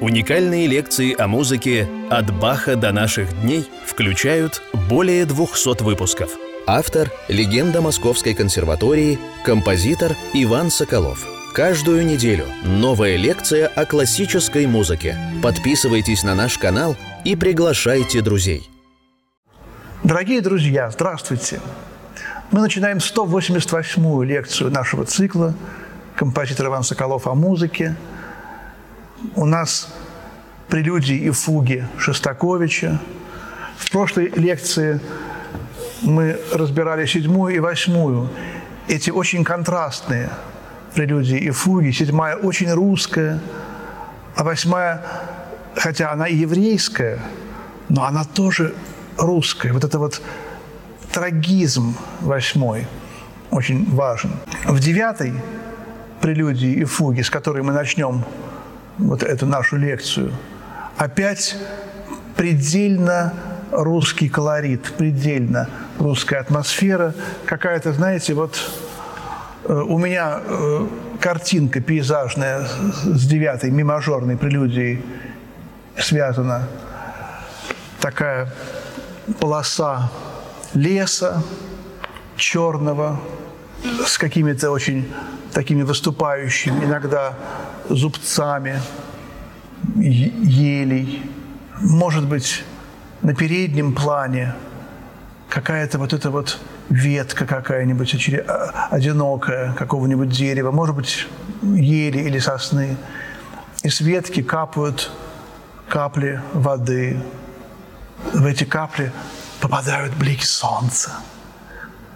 Уникальные лекции о музыке «От Баха до наших дней» включают более 200 выпусков. Автор – легенда Московской консерватории, композитор Иван Соколов. Каждую неделю новая лекция о классической музыке. Подписывайтесь на наш канал и приглашайте друзей. Дорогие друзья, здравствуйте! Мы начинаем 188-ю лекцию нашего цикла «Композитор Иван Соколов о музыке», у нас прелюдии и фуги Шостаковича. В прошлой лекции мы разбирали седьмую и восьмую. Эти очень контрастные прелюдии и фуги. Седьмая очень русская, а восьмая, хотя она и еврейская, но она тоже русская. Вот это вот трагизм восьмой очень важен. В девятой прелюдии и фуги, с которой мы начнем вот эту нашу лекцию, опять предельно русский колорит, предельно русская атмосфера, какая-то, знаете, вот э, у меня э, картинка пейзажная с девятой мимажорной прелюдией связана, такая полоса леса черного с какими-то очень такими выступающими, иногда зубцами елей. Может быть, на переднем плане какая-то вот эта вот ветка какая-нибудь а, одинокая какого-нибудь дерева, может быть, ели или сосны. И с ветки капают капли воды. В эти капли попадают блики солнца.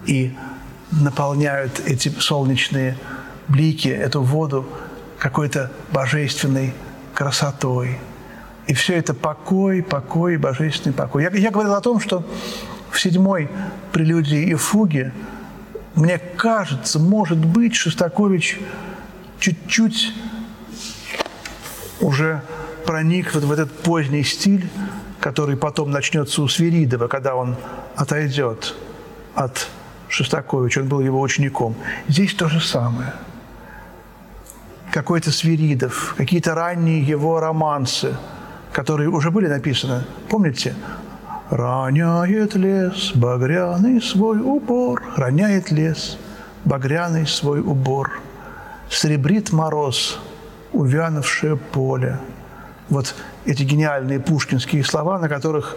И наполняют эти солнечные блики, эту воду какой-то божественной красотой. И все это покой, покой, божественный покой. Я, я говорил о том, что в седьмой прелюдии и фуге, мне кажется, может быть, Шостакович чуть-чуть уже проник вот в этот поздний стиль, который потом начнется у Свиридова, когда он отойдет от Шостаковича, он был его учеником. Здесь то же самое. Какой-то Свиридов, какие-то ранние его романсы, которые уже были написаны. Помните? «Роняет лес багряный свой убор, роняет лес багряный свой убор, сребрит мороз, увянувшее поле». Вот эти гениальные пушкинские слова, на которых,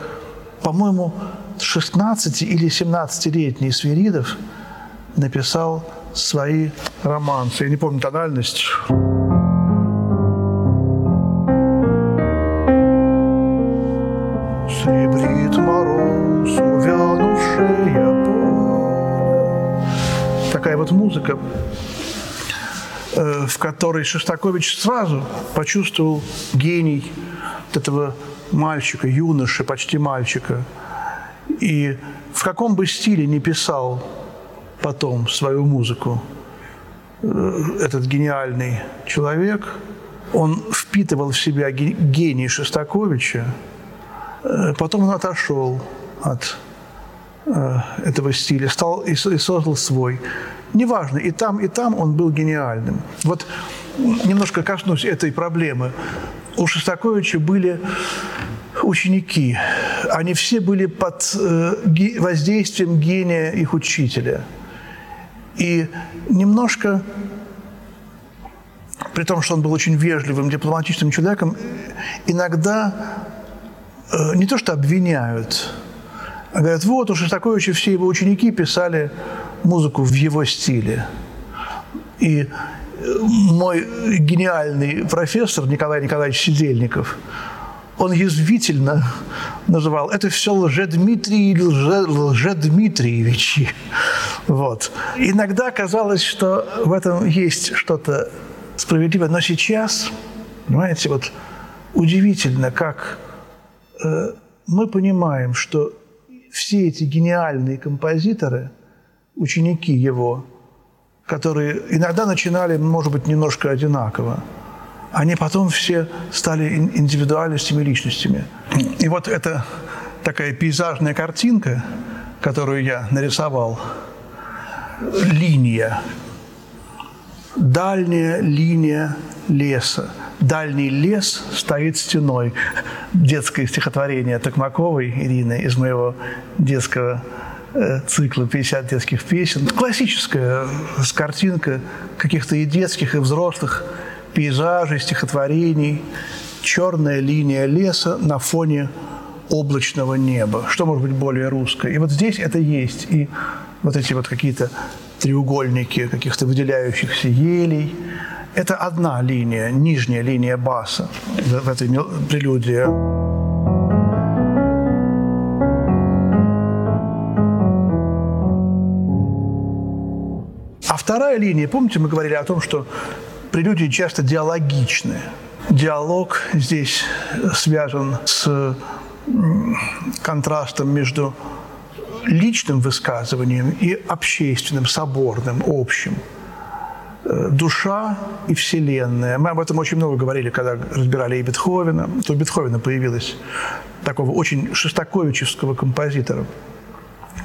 по-моему, 16 или 17-летний Свиридов написал свои романсы. Я не помню тональность. Сребрит мороз, увянувшая поле. Такая вот музыка, э, в которой Шостакович сразу почувствовал гений этого мальчика, юноши, почти мальчика – и в каком бы стиле не писал потом свою музыку э, этот гениальный человек, он впитывал в себя гений Шостаковича, э, потом он отошел от э, этого стиля, стал и создал свой. Неважно, и там, и там он был гениальным. Вот немножко коснусь этой проблемы. У Шостаковича были ученики, они все были под э, воздействием гения их учителя. И немножко, при том, что он был очень вежливым, дипломатичным человеком, иногда э, не то что обвиняют, а говорят, вот у Шостаковича все его ученики писали музыку в его стиле. И мой гениальный профессор Николай Николаевич Сидельников – он язвительно называл это все лжедмитрий или лже, лжедмитриевичи. Вот. Иногда казалось, что в этом есть что-то справедливое, но сейчас, понимаете, вот удивительно, как э, мы понимаем, что все эти гениальные композиторы, ученики его, которые иногда начинали, может быть, немножко одинаково, они потом все стали индивидуальностями, личностями. И вот эта такая пейзажная картинка, которую я нарисовал, линия, дальняя линия леса, дальний лес стоит стеной. Детское стихотворение Токмаковой Ирины из моего детского цикла 50 детских песен. Классическая с картинка каких-то и детских, и взрослых пейзажей, стихотворений. Черная линия леса на фоне облачного неба. Что может быть более русское? И вот здесь это есть. И вот эти вот какие-то треугольники каких-то выделяющихся елей – это одна линия, нижняя линия баса в этой прелюдии. Вторая линия, помните, мы говорили о том, что прелюдии часто диалогичны. Диалог здесь связан с контрастом между личным высказыванием и общественным, соборным, общим – Э, душа и вселенная. Мы об этом очень много говорили, когда разбирали и Бетховена. То у Бетховена появилось такого очень шестаковичевского композитора.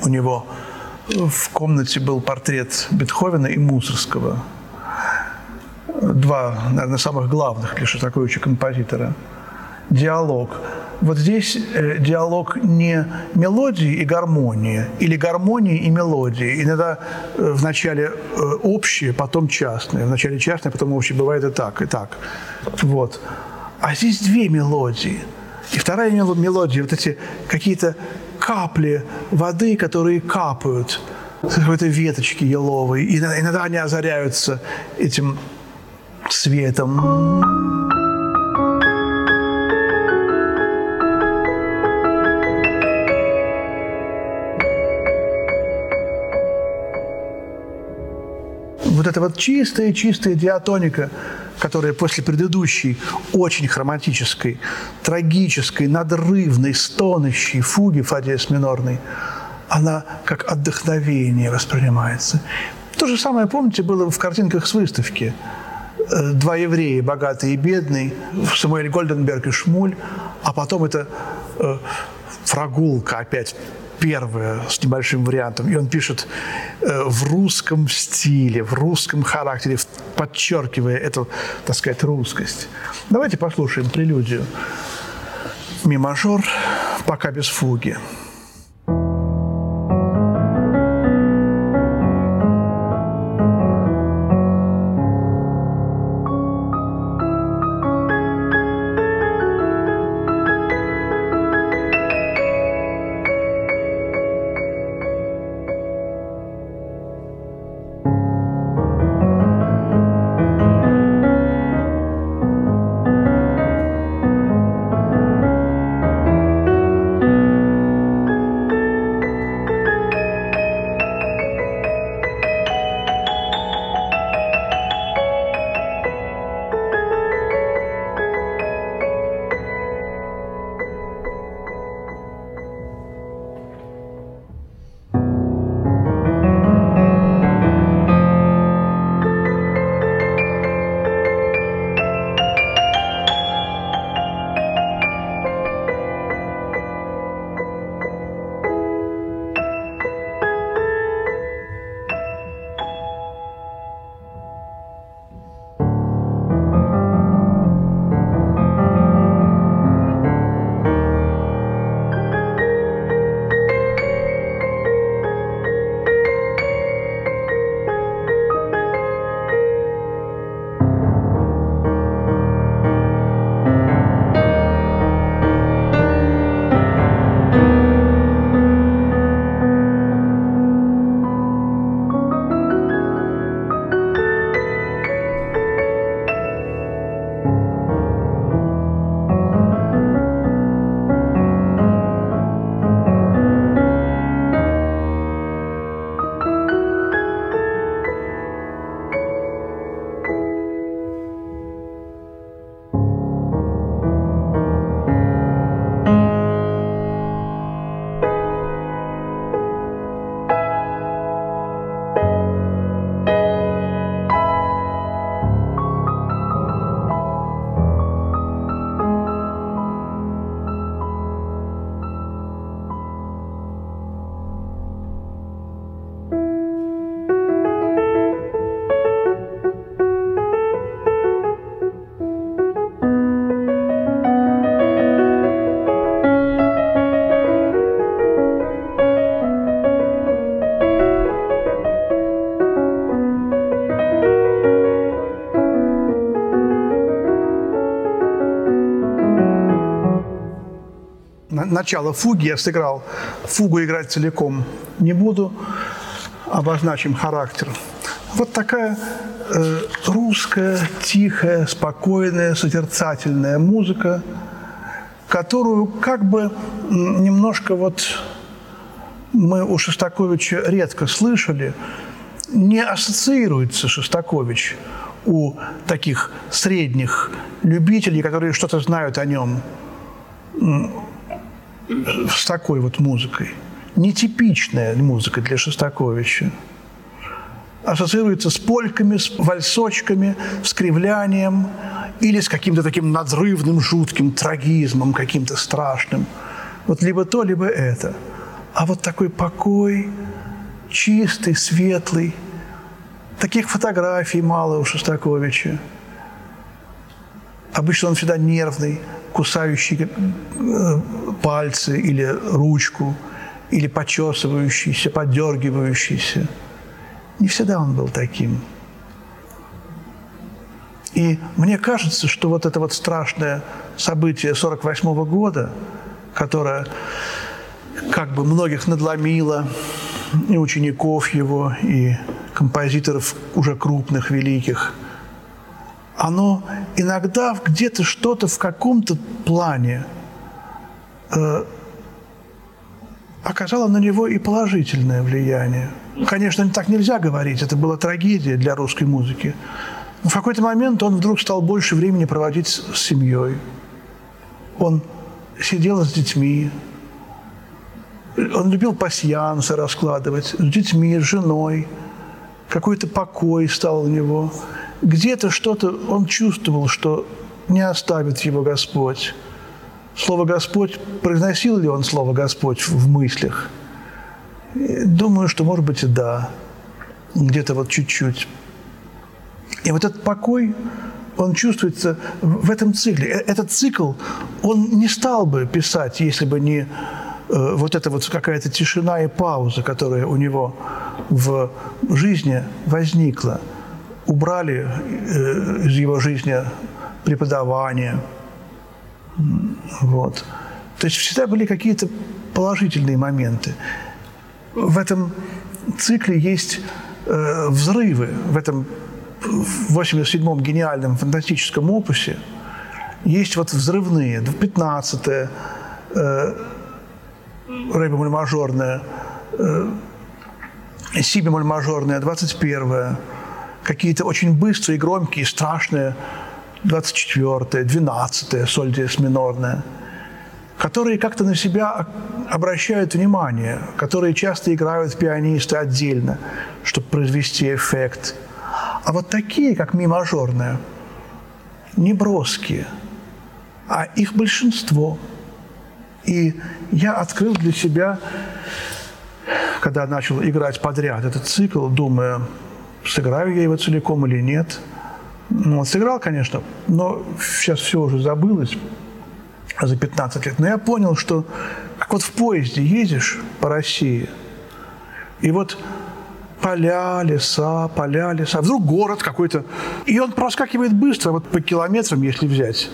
У него в комнате был портрет Бетховена и Мусорского. Два, наверное, самых главных для Шостаковича композитора. Диалог – вот здесь э, диалог не мелодии и гармонии, или гармонии и мелодии. Иногда э, вначале э, общее, потом частное. Вначале частное, потом общее. Бывает и так, и так. Вот. А здесь две мелодии. И вторая мелодия, вот эти какие-то капли воды, которые капают с какой-то веточки еловой. И иногда они озаряются этим светом. вот эта вот чистая-чистая диатоника, которая после предыдущей очень хроматической, трагической, надрывной, стонущей фуги фа диез минорной, она как отдохновение воспринимается. То же самое, помните, было в картинках с выставки. Э, два еврея, богатый и бедный, Самуэль Гольденберг и Шмуль, а потом это э, прогулка опять первое с небольшим вариантом. И он пишет э, в русском стиле, в русском характере, подчеркивая эту, так сказать, русскость. Давайте послушаем прелюдию. Ми мажор, пока без фуги. Начало фуги, я сыграл. Фугу играть целиком не буду, обозначим характер. Вот такая э, русская, тихая, спокойная, созерцательная музыка, которую как бы немножко вот мы у Шостаковича редко слышали, не ассоциируется Шостакович у таких средних любителей, которые что-то знают о нем с такой вот музыкой. Нетипичная музыка для Шостаковича. Ассоциируется с польками, с вальсочками, с кривлянием или с каким-то таким надрывным, жутким трагизмом, каким-то страшным. Вот либо то, либо это. А вот такой покой, чистый, светлый. Таких фотографий мало у Шостаковича. Обычно он всегда нервный, кусающий э, пальцы или ручку, или почесывающийся, подергивающийся. Не всегда он был таким. И мне кажется, что вот это вот страшное событие 48 года, которое как бы многих надломило, и учеников его, и композиторов уже крупных, великих, оно иногда где-то что-то в каком-то плане э, оказало на него и положительное влияние. Конечно, так нельзя говорить, это была трагедия для русской музыки. Но в какой-то момент он вдруг стал больше времени проводить с семьей. Он сидел с детьми, он любил пасьянсы раскладывать с детьми, с женой. Какой-то покой стал у него. Где-то что-то он чувствовал, что не оставит его Господь. Слово «Господь», произносил ли он слово «Господь» в мыслях? Думаю, что, может быть, и да. Где-то вот чуть-чуть. И вот этот покой, он чувствуется в этом цикле. Э, этот цикл он не стал бы писать, если бы не Э, вот эта вот какая-то тишина и пауза, которая у него в жизни возникла. Убрали э, из его жизни преподавание. Вот. То есть всегда были какие-то положительные моменты. В этом цикле есть э, взрывы. В этом 87-м гениальном фантастическом опусе есть вот взрывные. 15-е, ре бемоль мажорная, э, си мажорная, 21 какие-то очень быстрые, громкие, страшные, 24 12 соль диез минорная, которые как-то на себя обращают внимание, которые часто играют пианисты отдельно, чтобы произвести эффект. А вот такие, как ми мажорная, не броские, а их большинство – и я открыл для себя, когда начал играть подряд этот цикл, думая, сыграю я его целиком или нет. Ну, сыграл, конечно, но сейчас все уже забылось за 15 лет. Но я понял, что как вот в поезде едешь по России, и вот поля, леса, поля, леса. Вдруг город какой-то. И он проскакивает быстро, вот по километрам, если взять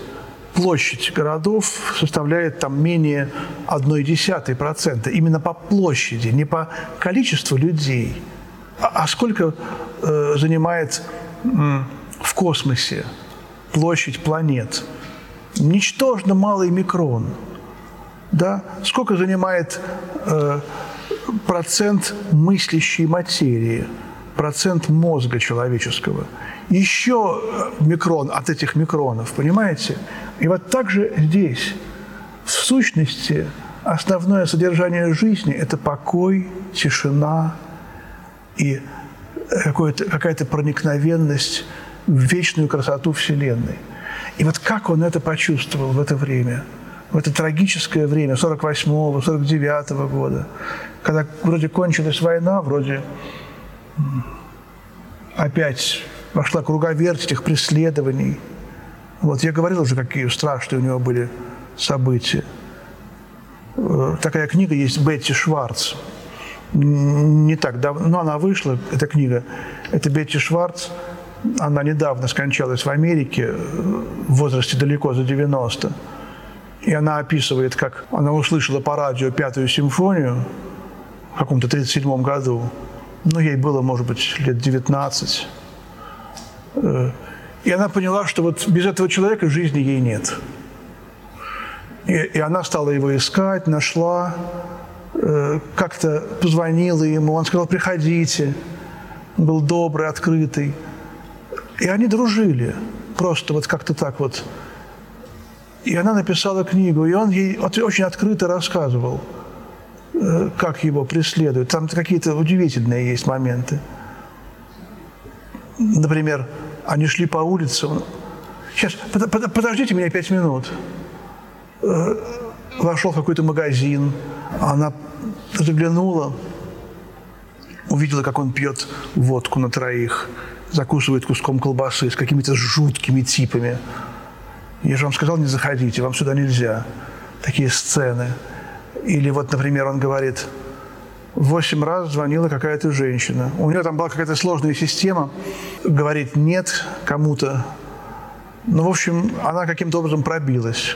площадь городов составляет там менее 0,1%. Именно по площади, не по количеству людей. А, а сколько э, занимает э, в космосе площадь планет? Ничтожно малый микрон. Да? Сколько занимает э, процент мыслящей материи, процент мозга человеческого? Еще микрон от этих микронов, понимаете? И вот так же здесь, в сущности, основное содержание жизни – это покой, тишина и какая-то проникновенность в вечную красоту Вселенной. И вот как он это почувствовал в это время, в это трагическое время 48-го, 49-го года, когда вроде кончилась война, вроде опять пошла круговерть этих преследований – вот я говорил уже, какие страшные у него были события. Э, такая книга есть Бетти Шварц. Не так давно, но она вышла, эта книга. Это Бетти Шварц. Она недавно скончалась в Америке в возрасте далеко за 90. И она описывает, как она услышала по радио пятую симфонию в каком-то 37 году. Ну, ей было, может быть, лет 19. Э, и она поняла, что вот без этого человека жизни ей нет. И, и она стала его искать, нашла, э, как-то позвонила ему, он сказал, приходите. Он был добрый, открытый. И они дружили. Просто вот как-то так вот. И она написала книгу, и он ей очень открыто рассказывал, э, как его преследуют. Там какие-то удивительные есть моменты. Например, они шли по улице. Сейчас, подождите меня пять минут. Э, вошел в какой-то магазин, она заглянула, увидела, как он пьет водку на троих, закусывает куском колбасы с какими-то жуткими типами. Я же вам сказал, не заходите, вам сюда нельзя. Такие сцены. Или вот, например, он говорит, восемь раз звонила какая-то женщина. У нее там была какая-то сложная система. Говорит нет кому-то. Ну, в общем, она каким-то образом пробилась.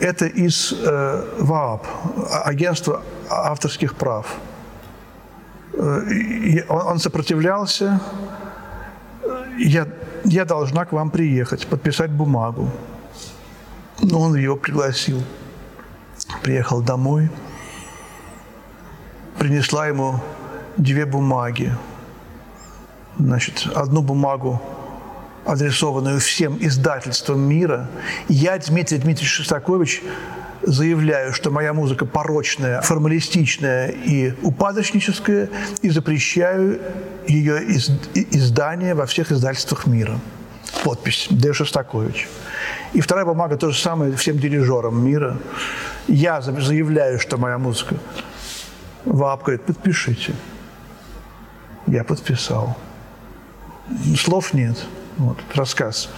Это из э, ВААП, агентства авторских прав. Э, он, сопротивлялся. Я, я должна к вам приехать, подписать бумагу. Но он ее пригласил. Приехал домой – принесла ему две бумаги. Значит, одну бумагу, адресованную всем издательствам мира. Я, Дмитрий Дмитриевич Шостакович, заявляю, что моя музыка порочная, формалистичная и упадочническая, и запрещаю ее из, издание во всех издательствах мира. Подпись Д. Шостакович. И вторая бумага то же самое всем дирижерам мира. Я заявляю, что моя музыка ВАП говорит, подпишите. Я подписал. Слов нет. Вот, рассказ.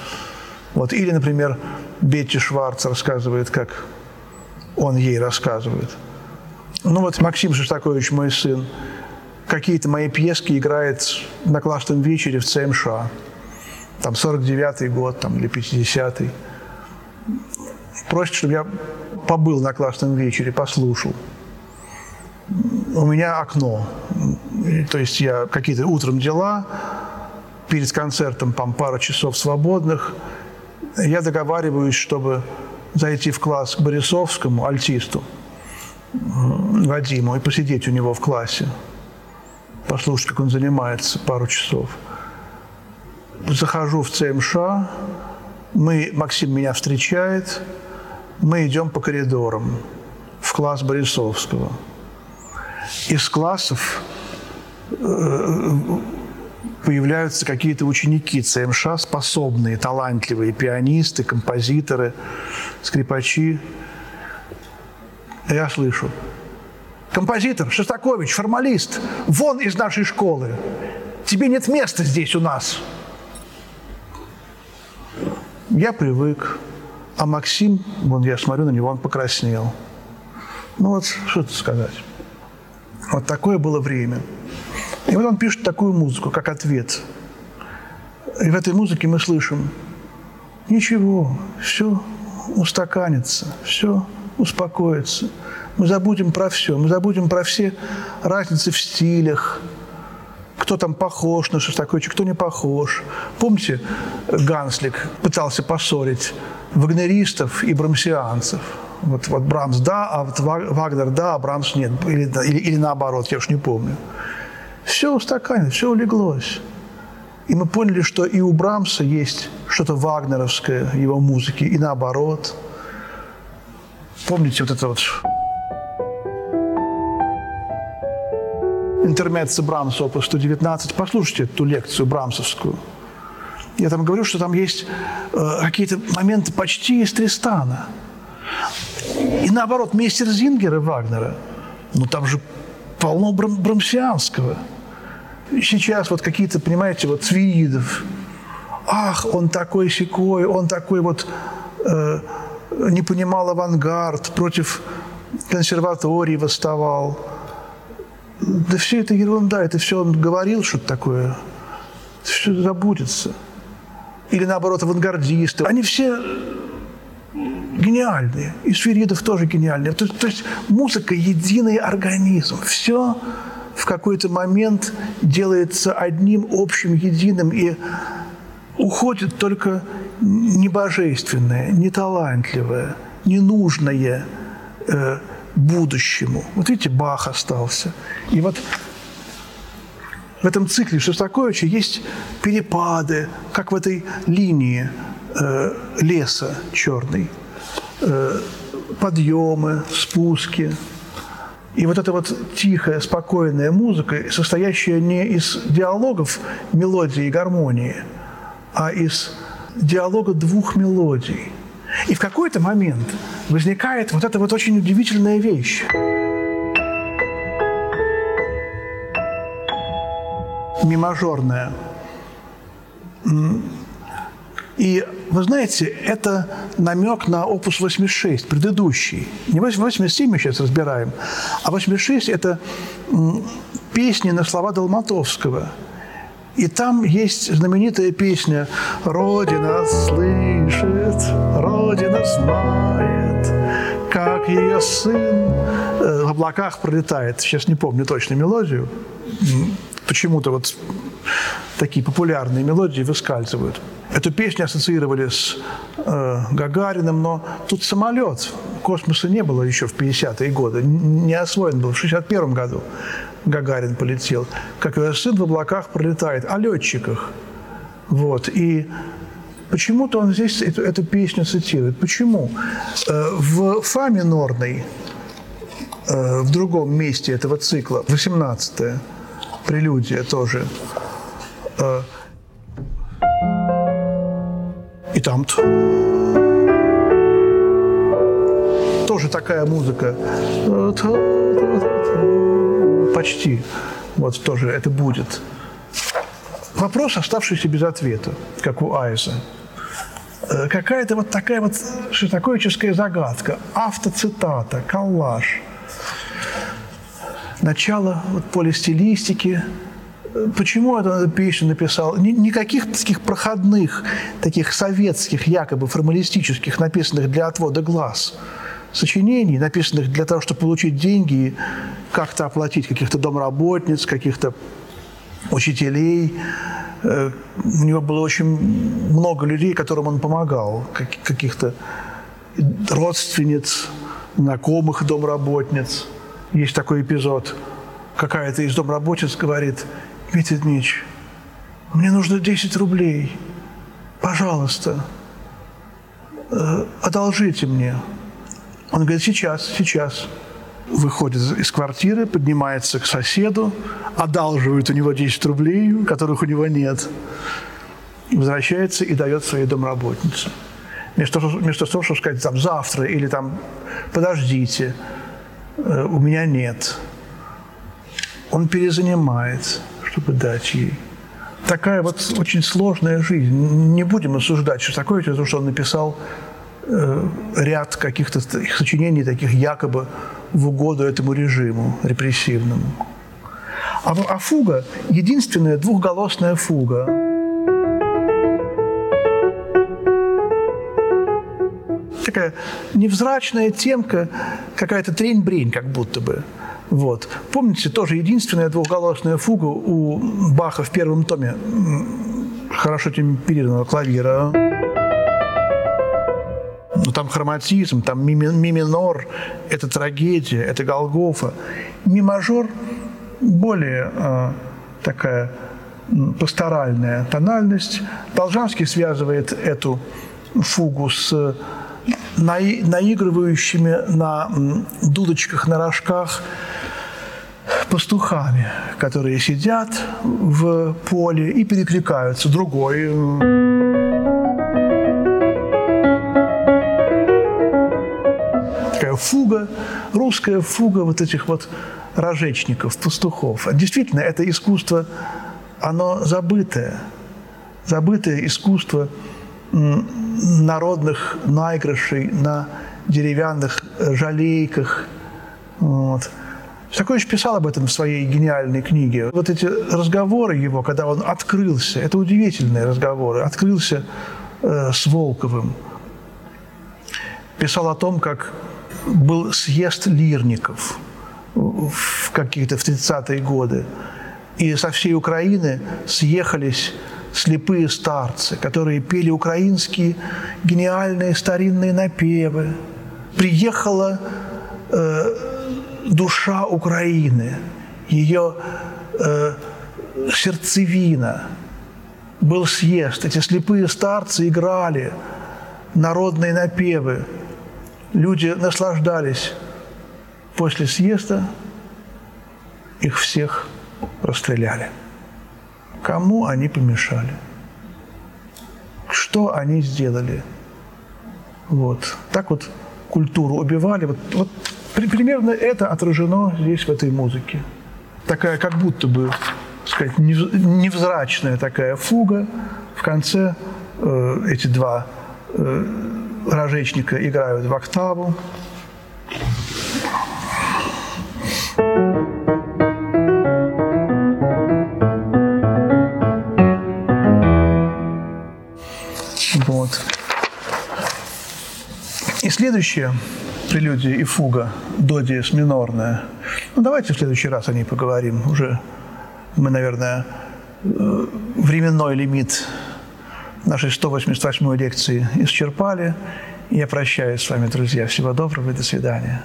Вот. Или, например, Бетти Шварц рассказывает, как он ей рассказывает. Ну вот Максим Шостакович, мой сын, какие-то мои пьески играет на классном вечере в ЦМШ. Там 49-й год там, или 50-й. Просит, чтобы я побыл на классном вечере, послушал у меня окно. То есть я какие-то утром дела, перед концертом там пара часов свободных. Я договариваюсь, чтобы зайти в класс к Борисовскому, альтисту, Вадиму, и посидеть у него в классе, послушать, как он занимается пару часов. Захожу в ЦМШ, мы, Максим меня встречает, мы идем по коридорам в класс Борисовского – из классов э, появляются какие-то ученики ЦМШ, способные, талантливые пианисты, композиторы, скрипачи. Я слышу. Композитор Шостакович, формалист, вон из нашей школы. Тебе нет места здесь у нас. Я привык. А Максим, вон я смотрю на него, он покраснел. Ну вот, что тут сказать. Вот такое было время. И вот он пишет такую музыку, как ответ. И в этой музыке мы слышим, ничего, все устаканится, все успокоится. Мы забудем про все, мы забудем про все разницы в стилях, кто там похож на Шостаковича, кто не похож. Помните, Ганслик пытался поссорить вагнеристов и брамсианцев – вот, вот Брамс да, а вот Вагнер да, а Брамс нет. Или, или, или наоборот, я уж не помню. Все устаканилось, все улеглось. И мы поняли, что и у Брамса есть что-то вагнеровское, его музыки, и наоборот. Помните вот это вот интермеца Брамса, опус 119. Послушайте эту лекцию брамсовскую. Я там говорю, что там есть э, какие-то моменты почти из Тристана – и наоборот, мистер Зингера Вагнера, ну там же полно брам брамсианского. Сейчас вот какие-то, понимаете, вот Свиридов, ах, он такой секой, он такой вот э, не понимал авангард, против консерватории восставал. Да все это ерунда, это все он говорил что-то такое, все забудется. Или наоборот, авангардисты. Они все гениальные. И Свиридов тоже гениальный. То, то есть музыка – единый организм. Все в какой-то момент делается одним общим, единым, и уходит только небожественное, неталантливое, ненужное э, будущему. Вот видите, Бах остался. И вот в этом цикле Шостаковича есть перепады, как в этой линии э, леса черный. Э, подъемы, спуски. И вот эта вот тихая, спокойная музыка, состоящая не из диалогов мелодии и гармонии, а из диалога двух мелодий. И в какой-то момент возникает вот эта вот очень удивительная вещь. Мимажорная. И вы знаете, это намек на опус 86, предыдущий. Не 87 мы сейчас разбираем, а 86 – это песни на слова Долматовского. И там есть знаменитая песня «Родина слышит, Родина знает, как ее сын э, в облаках пролетает». Сейчас не помню точно мелодию. Почему-то вот такие популярные мелодии выскальзывают. Эту песню ассоциировали с э, Гагариным, но тут самолет. Космоса не было еще в 50-е годы, не освоен был в 61 году. Гагарин полетел. Как его сын в облаках пролетает, о летчиках. Вот. И почему-то он здесь эту, эту песню цитирует. Почему? Э, в фа минорной, э, в другом месте этого цикла, 18-е, прелюдия тоже, э, там тоже такая музыка. Почти. Вот тоже это будет. Вопрос, оставшийся без ответа, как у Айза. Э, какая-то вот такая вот шестаковическая загадка, автоцитата, коллаж. Начало вот полистилистики, почему эту песню написал? Никаких таких проходных, таких советских, якобы формалистических, написанных для отвода глаз сочинений, написанных для того, чтобы получить деньги и как-то оплатить каких-то домработниц, каких-то учителей. Э, у него было очень много людей, которым он помогал, каких-то родственниц, знакомых домработниц. Есть такой эпизод. Какая-то из домработниц говорит, Дмитрий Дмитриевич, мне нужно 10 рублей. Пожалуйста, э, одолжите мне. Он говорит, сейчас, сейчас. Выходит из квартиры, поднимается к соседу, одалживает у него 10 рублей, которых у него нет. Возвращается и дает своей домработнице. Вместо, вместо того, чтобы сказать там завтра или там подождите, э, у меня нет. Он перезанимает чтобы дать ей. Такая вот очень сложная жизнь. Не будем осуждать Шостаковича, потому что он написал э, ряд каких-то сочинений, таких якобы в угоду этому режиму репрессивному. А, а фуга – единственная двухголосная фуга. Такая невзрачная темка, какая-то трень-брень как будто бы – вот. Помните, тоже единственная двухголосная фуга у Баха в первом томе хорошо темперированного клавира. Но ну, там хроматизм, там ми, ми минор, это трагедия, это Голгофа. Ми мажор более э, такая пасторальная тональность. Должанский связывает эту фугу с наигрывающими на дудочках, на рожках пастухами, которые сидят в поле и перекликаются. Другой такая фуга, русская фуга вот этих вот рожечников, пастухов. Действительно, это искусство, оно забытое. Забытое искусство народных наигрышей на деревянных жалейках. Вот. Шостакович писал об этом в своей гениальной книге. Вот эти разговоры его, когда он открылся, это удивительные разговоры, открылся э, с Волковым. писал о том, как был съезд лирников в какие-то в 30-е годы. И со всей Украины съехались слепые старцы, которые пели украинские гениальные старинные напевы. Приехала э, душа Украины, ее э, сердцевина. Был съезд, эти слепые старцы играли народные напевы. Люди наслаждались. После съезда их всех расстреляли. Кому они помешали? Что они сделали? Вот. Так вот культуру убивали. Вот, вот примерно это отражено здесь, в этой музыке. Такая как будто бы, сказать, невзрачная такая фуга. В конце э, эти два э, рожечника играют в октаву. Вот. И следующее прелюдия и фуга до диез минорная. Ну, давайте в следующий раз о ней поговорим. Уже мы, наверное, э, временной лимит нашей 188 лекции исчерпали. Я прощаюсь с вами, друзья. Всего доброго и до свидания.